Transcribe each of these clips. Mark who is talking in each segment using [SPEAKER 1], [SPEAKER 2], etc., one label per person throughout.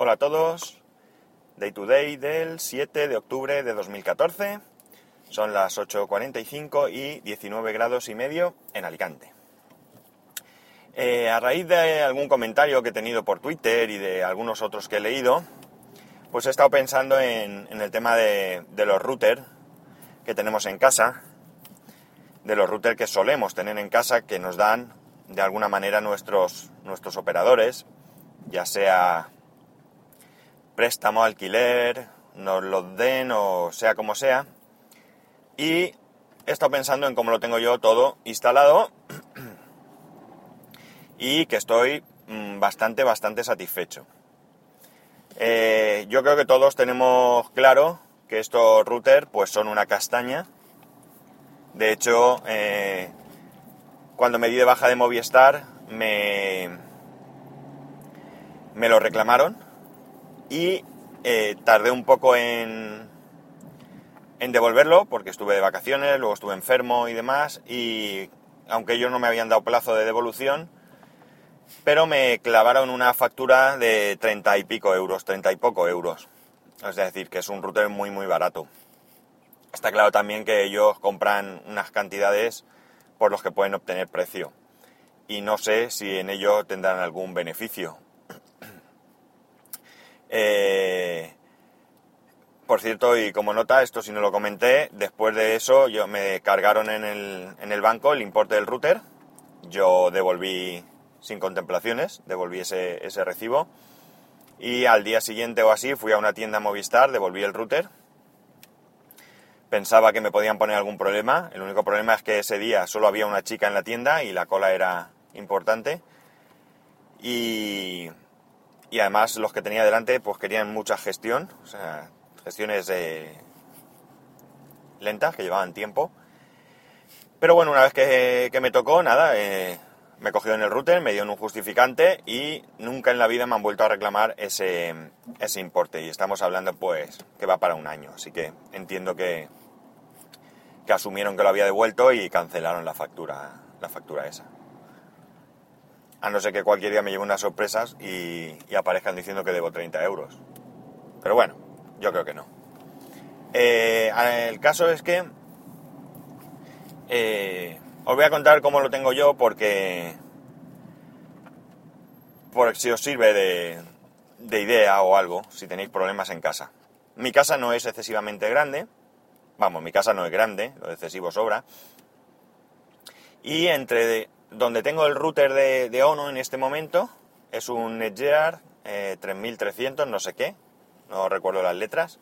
[SPEAKER 1] Hola a todos. Day to day del 7 de octubre de 2014. Son las 8.45 y 19 grados y medio en Alicante. Eh, a raíz de algún comentario que he tenido por Twitter y de algunos otros que he leído, pues he estado pensando en, el tema de, de los routers que tenemos en casa, de los routers que solemos tener en casa que nos dan de alguna manera nuestros, nuestros operadores, ya sea préstamo, alquiler, nos lo den o sea como sea. Y he estado pensando en cómo lo tengo yo todo instalado y que estoy mm, bastante, bastante satisfecho. Eh, yo creo que todos tenemos claro que estos routers pues son una castaña. De hecho, eh, cuando me di de baja de Movistar me, me lo reclamaron y eh, tardé un poco en, devolverlo porque estuve de vacaciones, luego estuve enfermo y demás y aunque ellos no me habían dado plazo de devolución, pero me clavaron una factura de 30 y pico euros, 30 y poco euros. Es decir, que es un router muy muy barato. Está claro también que ellos compran unas cantidades por los que pueden obtener precio. Y no sé si en ello tendrán algún beneficio. Eh, por cierto, y como nota, esto si no lo comenté, después de eso yo me cargaron en el, en el banco el importe del router. Yo devolví sin contemplaciones, devolví ese, ese recibo. Y al día siguiente o así fui a una tienda Movistar, devolví el router. Pensaba que me podían poner algún problema. El único problema es que ese día solo había una chica en la tienda y la cola era importante. Y, y además los que tenía delante pues querían mucha gestión, o sea, gestiones eh, lentas que llevaban tiempo. Pero bueno, una vez que, me tocó, nada, eh, me cogió en el router, me dio un justificante y nunca en la vida me han vuelto a reclamar ese, ese importe. Y estamos hablando pues que va para un año, así que entiendo que, que asumieron que lo había devuelto y cancelaron la factura, la factura esa. A no ser que cualquier día me lleve unas sorpresas y, aparezcan diciendo que debo 30 euros. Pero bueno, yo creo que no. Eh, el caso es que eh, os voy a contar cómo lo tengo yo porque por si os sirve de, de idea o algo si tenéis problemas en casa. Mi casa no es excesivamente grande, vamos, mi casa no es grande, lo excesivo sobra, y entre donde tengo el router de, ONO en este momento es un Netgear 3300, eh, no sé qué, no recuerdo las letras,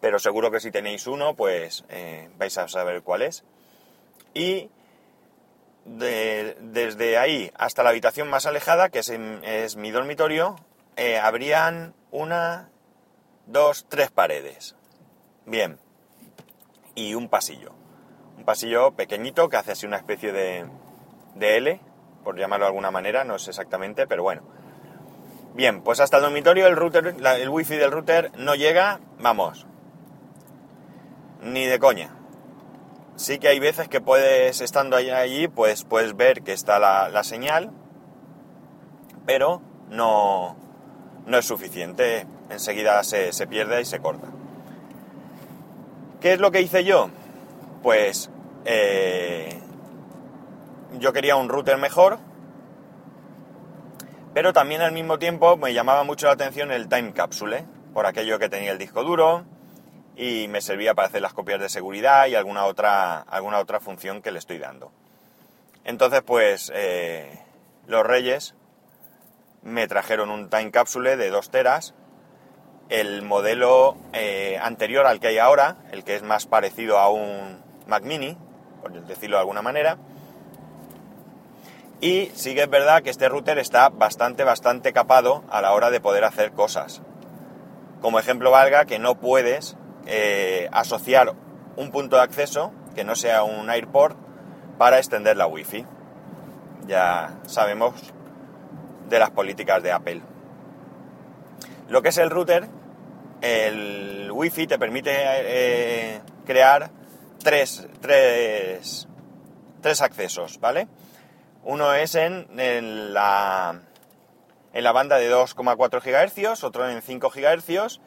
[SPEAKER 1] pero seguro que si tenéis uno, pues eh, vais a saber cuál es. Y desde ahí hasta la habitación más alejada, que es, mi dormitorio, eh, habrían una, dos, tres paredes. Bien. Y un pasillo. Un pasillo pequeñito que hace así una especie de, de L, por llamarlo de alguna manera, no es exactamente, pero bueno. Bien, pues hasta el dormitorio el router, el wifi del router no llega, vamos, ni de coña. Sí que hay veces que puedes, estando allí, pues puedes ver que está la, señal, pero no, no es suficiente. Enseguida se, se pierde y se corta. ¿Qué es lo que hice yo? Pues eh, yo quería un router mejor, pero también al mismo tiempo me llamaba mucho la atención el time capsule, por aquello que tenía el disco duro y me servía para hacer las copias de seguridad y alguna otra, alguna otra función que le estoy dando. Entonces, pues, eh, los reyes me trajeron un time capsule de 2 teras, el modelo eh, anterior al que hay ahora, el que es más parecido a un Mac mini, por decirlo de alguna manera, y sí que es verdad que este router está bastante, bastante capado a la hora de poder hacer cosas. Como ejemplo valga que no puedes eh, asociar un punto de acceso que no sea un AirPort para extender la Wi-Fi. Ya sabemos de las políticas de Apple. Lo que es el router, el Wi-Fi te permite eh, crear tres, tres, tres accesos, ¿vale? Uno es en, la, en la banda de 2,4 GHz, otro en 5 GHz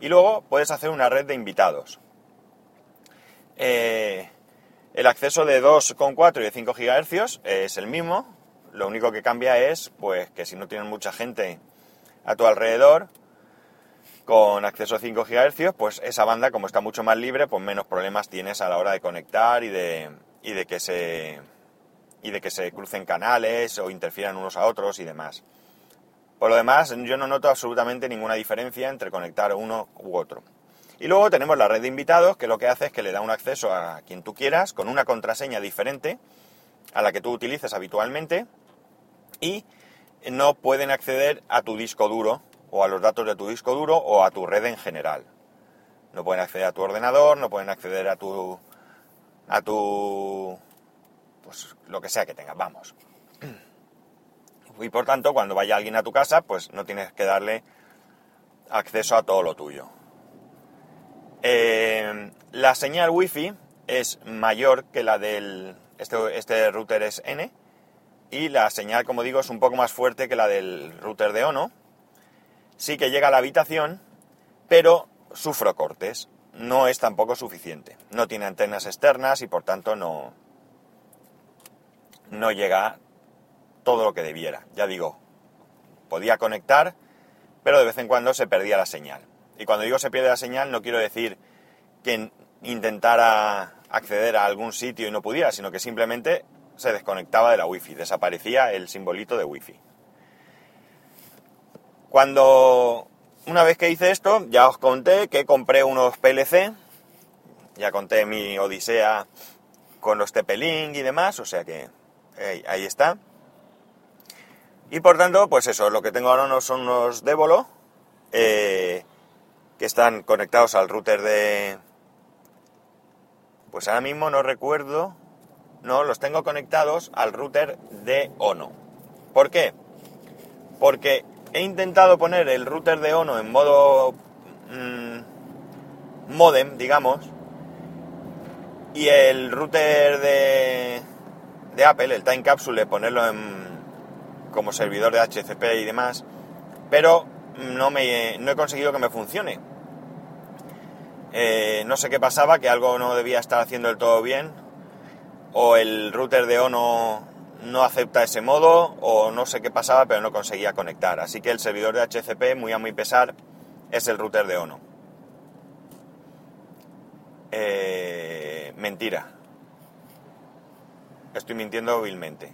[SPEAKER 1] y luego puedes hacer una red de invitados. Eh, el acceso de 2,4 y de 5 GHz es el mismo, lo único que cambia es pues que si no tienes mucha gente a tu alrededor con acceso a 5 GHz, pues esa banda como está mucho más libre, pues menos problemas tienes a la hora de conectar y de, y de que se y de que se crucen canales o interfieran unos a otros y demás. Por lo demás, yo no noto absolutamente ninguna diferencia entre conectar uno u otro. Y luego tenemos la red de invitados, que lo que hace es que le da un acceso a quien tú quieras, con una contraseña diferente a la que tú utilices habitualmente, y no pueden acceder a tu disco duro, o a los datos de tu disco duro, o a tu red en general. No pueden acceder a tu ordenador, no pueden acceder a tu. a tu. Pues lo que sea que tengas, vamos y por tanto cuando vaya alguien a tu casa pues no tienes que darle acceso a todo lo tuyo. Eh, la señal wifi es mayor que la del... Este, este, router es N y la señal como digo es un poco más fuerte que la del router de ONO. Sí que llega a la habitación pero sufro cortes. No es tampoco suficiente. No tiene antenas externas y por tanto no, no llega todo lo que debiera. Ya digo, podía conectar, pero de vez en cuando se perdía la señal. Y cuando digo se pierde la señal no quiero decir que intentara acceder a algún sitio y no pudiera, sino que simplemente se desconectaba de la wifi, desaparecía el simbolito de wifi. Cuando una vez que hice esto, ya os conté que compré unos PLC, ya conté mi odisea con los TP-Link y demás, o sea que ahí está. Y por tanto, pues eso, lo que tengo ahora no son unos Devolo eh, que están conectados al router de... Pues ahora mismo no recuerdo... No, los tengo conectados al router de Ono. ¿Por qué? Porque he intentado poner el router de Ono en modo mm, modem, digamos, y el router de, de Apple, el Time Capsule, ponerlo en como servidor de HCP y demás, pero no, me, no he conseguido que me funcione. Eh, no sé qué pasaba, que algo no debía estar haciendo del todo bien, o el router de ONO no acepta ese modo, o no sé qué pasaba, pero no conseguía conectar. Así que el servidor de HCP, muy a muy pesar, es el router de ONO. Eh, mentira. Estoy mintiendo vilmente.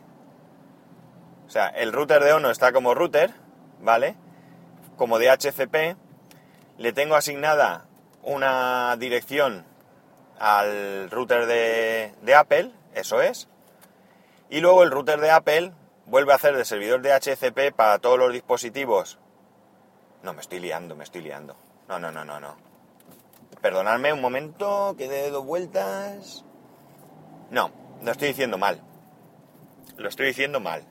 [SPEAKER 1] O sea, el router de ONO está como router, ¿vale? Como de HCP. Le tengo asignada una dirección al router de, Apple, eso es. Y luego el router de Apple vuelve a hacer de servidor de HCP para todos los dispositivos. No, me estoy liando, me estoy liando. No, no, no, no, no. Perdonadme un momento, que dé dos vueltas. No, lo estoy diciendo mal. Lo estoy diciendo mal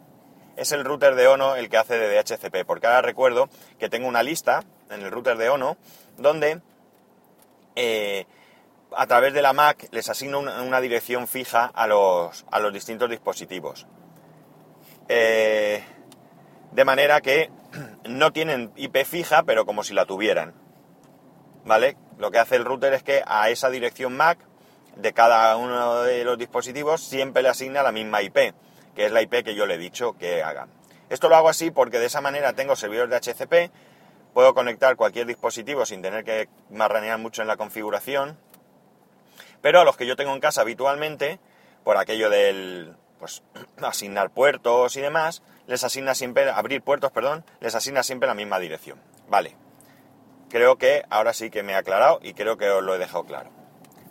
[SPEAKER 1] es el router de ONO el que hace de DHCP, porque ahora recuerdo que tengo una lista en el router de ONO donde eh, a través de la Mac les asigno una, dirección fija a los, a los distintos dispositivos. Eh, de manera que no tienen IP fija, pero como si la tuvieran. ¿Vale? Lo que hace el router es que a esa dirección MAC de cada uno de los dispositivos siempre le asigna la misma IP que es la IP que yo le he dicho que haga. Esto lo hago así porque de esa manera tengo servidores de HCP, puedo conectar cualquier dispositivo sin tener que marranear mucho en la configuración, pero a los que yo tengo en casa habitualmente, por aquello del pues asignar puertos y demás, les asigna siempre, abrir puertos, perdón, les asigna siempre la misma dirección. Vale. Creo que ahora sí que me he aclarado y creo que os lo he dejado claro.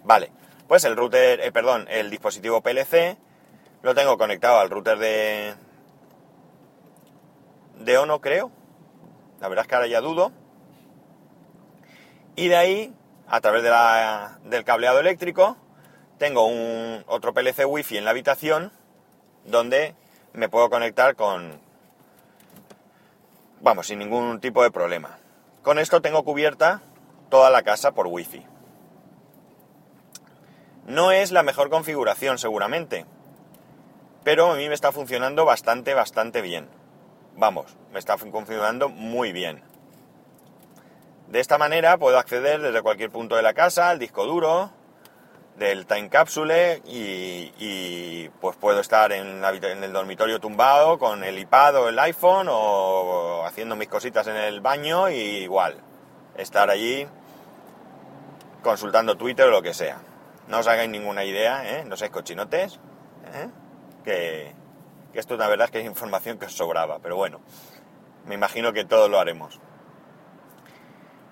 [SPEAKER 1] Vale. Pues el router, eh, perdón, el dispositivo PLC lo tengo conectado al router de, de Ono, creo. La verdad es que ahora ya dudo. Y de ahí, a través del cableado eléctrico, tengo un otro PLC Wi-Fi en la habitación donde me puedo conectar con, vamos, sin ningún tipo de problema. Con esto tengo cubierta toda la casa por Wi-Fi. No es la mejor configuración seguramente, pero a mí me está funcionando bastante, bastante bien. vamos, me está configurando muy bien. De esta manera puedo acceder desde cualquier punto de la casa al disco duro del time capsule y, pues puedo estar en, en, el dormitorio tumbado con el iPad o el iPhone o haciendo mis cositas en el baño y igual estar allí consultando Twitter o lo que sea. No os hagáis ninguna idea, ¿eh? no seáis cochinotes, ¿eh? que, esto la verdad es que es información que os sobraba, pero bueno, me imagino que todos lo haremos.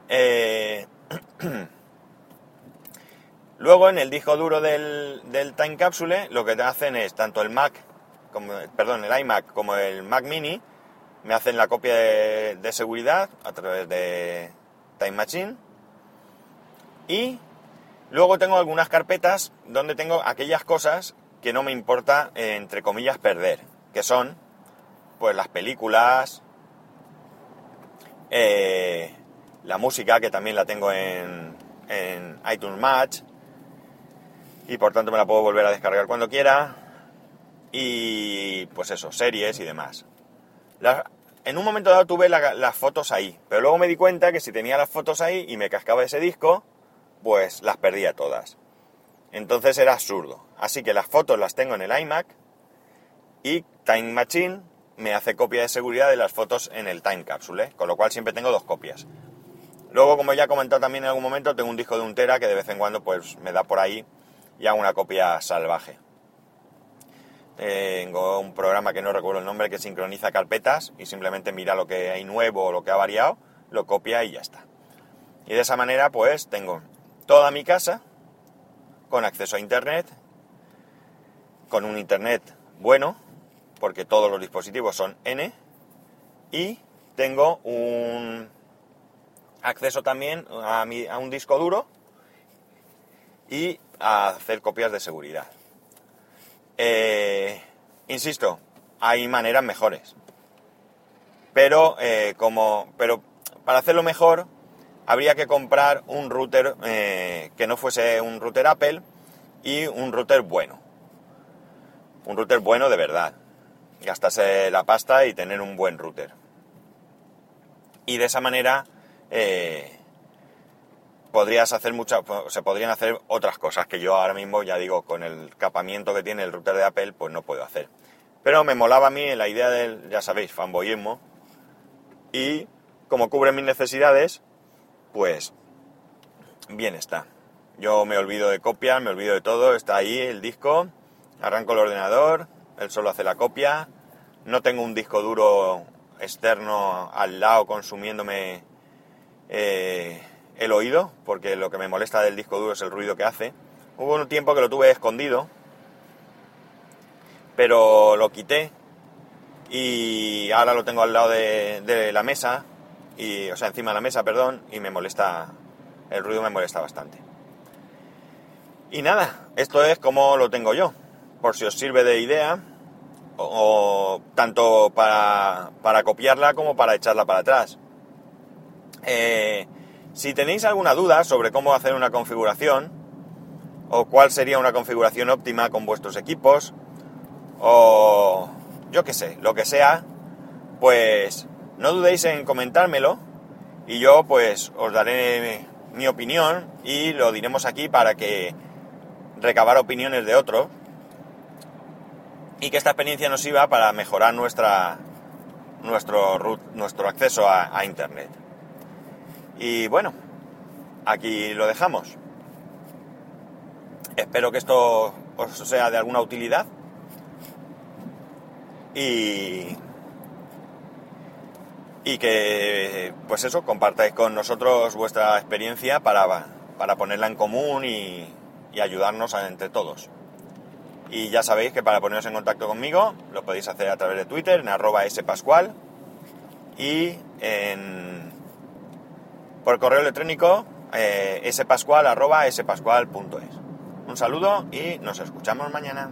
[SPEAKER 1] Eh, luego en el disco duro del, Time Capsule lo que hacen es tanto el Mac, como, perdón, el iMac como el Mac Mini, me hacen la copia de seguridad a través de Time Machine y Luego tengo algunas carpetas donde tengo aquellas cosas que no me importa, eh, entre comillas, perder, que son pues las películas, eh, la música, que también la tengo en, en, iTunes Match, y por tanto me la puedo volver a descargar cuando quiera, y pues eso, series y demás. en un momento dado tuve las fotos ahí, pero luego me di cuenta que si tenía las fotos ahí y me cascaba ese disco, pues las perdía todas. Entonces era absurdo. Así que las fotos las tengo en el iMac y Time Machine me hace copia de seguridad de las fotos en el Time Capsule, con lo cual siempre tengo dos copias. Luego, como ya he comentado también en algún momento, tengo un disco de un tera que de vez en cuando pues me da por ahí y hago una copia salvaje. Tengo un programa que no recuerdo el nombre que sincroniza carpetas y simplemente mira lo que hay nuevo o lo que ha variado, lo copia y ya está. Y de esa manera pues tengo toda mi casa con acceso a Internet, con un Internet bueno, porque todos los dispositivos son N, y tengo un acceso también a, a un disco duro y a hacer copias de seguridad. Eh, insisto, hay maneras mejores. Pero, eh, como, pero para hacerlo mejor, habría que comprar un router eh, que no fuese un router Apple y un router bueno. Un router bueno de verdad. Gastarse la pasta y tener un buen router. Y de esa manera eh, podrías hacer muchas, se podrían hacer otras cosas que yo ahora mismo ya digo con el capamiento que tiene el router de Apple pues no puedo hacer. Pero me molaba a mí la idea del, ya sabéis, fanboyismo y como cubre mis necesidades, pues bien está. Yo me olvido de copiar, me olvido de todo, está ahí el disco, arranco el ordenador, él solo hace la copia, no tengo un disco duro externo al lado consumiéndome eh, el oído, porque lo que me molesta del disco duro es el ruido que hace. Hubo un tiempo que lo tuve escondido, pero lo quité y ahora lo tengo al lado de la mesa y, o sea, encima de la mesa, perdón, y me molesta, el ruido me molesta bastante. Y nada, esto es como lo tengo yo, por si os sirve de idea, o, tanto para, para, copiarla como para echarla para atrás. Eh, si tenéis alguna duda sobre cómo hacer una configuración, o cuál sería una configuración óptima con vuestros equipos, o yo qué sé, lo que sea, pues no dudéis en comentármelo y yo pues os daré mi opinión y lo diremos aquí para que recabar opiniones de otros y que esta experiencia nos sirva para mejorar nuestra, nuestro, nuestro acceso a, a Internet. Y bueno, aquí lo dejamos. Espero que esto os sea de alguna utilidad. Y y que, pues eso, compartáis con nosotros vuestra experiencia para, para ponerla en común y, ayudarnos entre todos. Y ya sabéis que para poneros en contacto conmigo lo podéis hacer a través de Twitter en arroba spascual y en, por correo electrónico eh, spascual.es. Un saludo y nos escuchamos mañana.